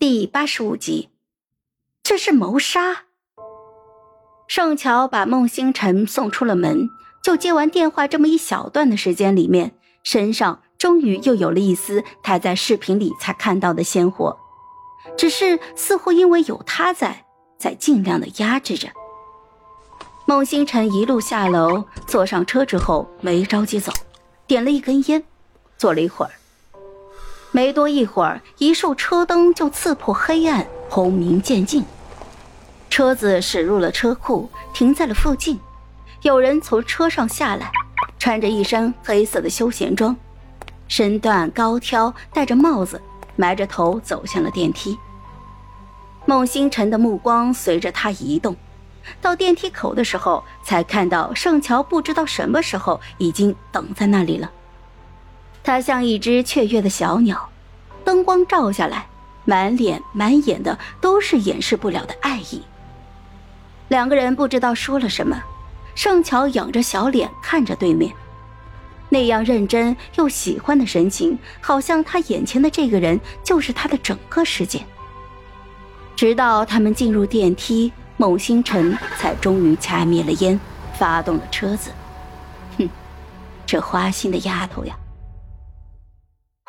第八十五集，这是谋杀。盛乔把孟星辰送出了门，就接完电话这么一小段的时间里面，身上终于又有了一丝他在视频里才看到的鲜活，只是似乎因为有他在，在尽量的压制着。孟星辰一路下楼，坐上车之后没着急走，点了一根烟，坐了一会儿。没多一会儿，一束车灯就刺破黑暗，轰鸣渐近。车子驶入了车库，停在了附近。有人从车上下来，穿着一身黑色的休闲装，身段高挑，戴着帽子，埋着头走向了电梯。孟星辰的目光随着他移动，到电梯口的时候，才看到盛乔不知道什么时候已经等在那里了。他像一只雀跃的小鸟，灯光照下来，满脸满眼的都是掩饰不了的爱意。两个人不知道说了什么，盛乔仰着小脸看着对面，那样认真又喜欢的神情，好像他眼前的这个人就是他的整个世界。直到他们进入电梯，孟星辰才终于掐灭了烟，发动了车子。哼，这花心的丫头呀！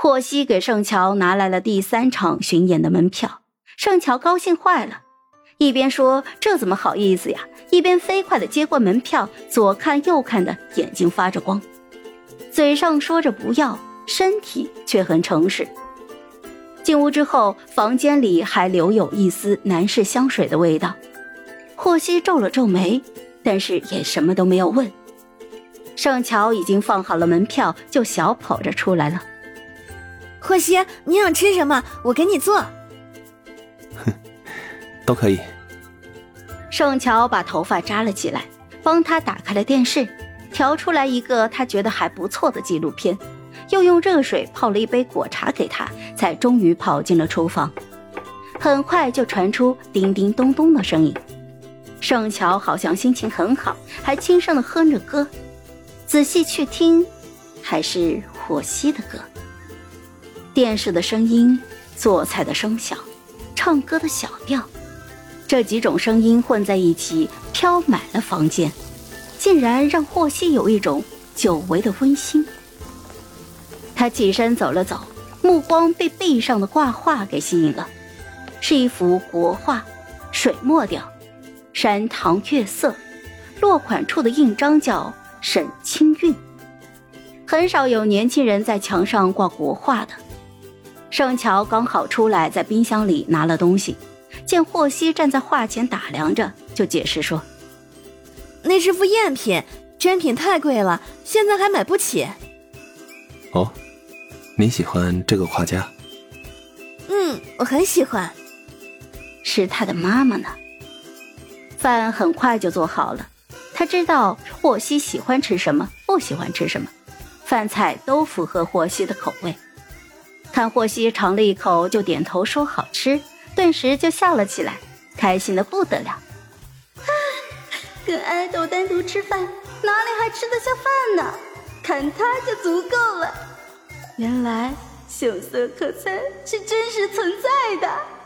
霍希给盛乔拿来了第三场巡演的门票，盛乔高兴坏了，一边说“这怎么好意思呀”，一边飞快的接过门票，左看右看的眼睛发着光，嘴上说着不要，身体却很诚实。进屋之后，房间里还留有一丝男士香水的味道。霍希皱了皱眉，但是也什么都没有问。盛乔已经放好了门票，就小跑着出来了。霍希，你想吃什么？我给你做。哼，都可以。盛乔把头发扎了起来，帮他打开了电视，调出来一个他觉得还不错的纪录片，又用热水泡了一杯果茶给他，才终于跑进了厨房。很快就传出叮叮咚咚的声音，盛乔好像心情很好，还轻声的哼着歌。仔细去听，还是霍希的歌。电视的声音，做菜的声响，唱歌的小调，这几种声音混在一起，飘满了房间，竟然让霍希有一种久违的温馨。他起身走了走，目光被壁上的挂画给吸引了，是一幅国画，水墨调，山塘月色，落款处的印章叫沈清韵。很少有年轻人在墙上挂国画的。盛乔刚好出来，在冰箱里拿了东西，见霍希站在画前打量着，就解释说：“那是副赝品，真品太贵了，现在还买不起。”哦，你喜欢这个画家？嗯，我很喜欢。是他的妈妈呢。饭很快就做好了，他知道霍希喜欢吃什么，不喜欢吃什么，饭菜都符合霍希的口味。看霍希尝了一口，就点头说好吃，顿时就笑了起来，开心的不得了。跟爱豆单独吃饭，哪里还吃得下饭呢？看他就足够了。原来秀色可餐是真实存在的。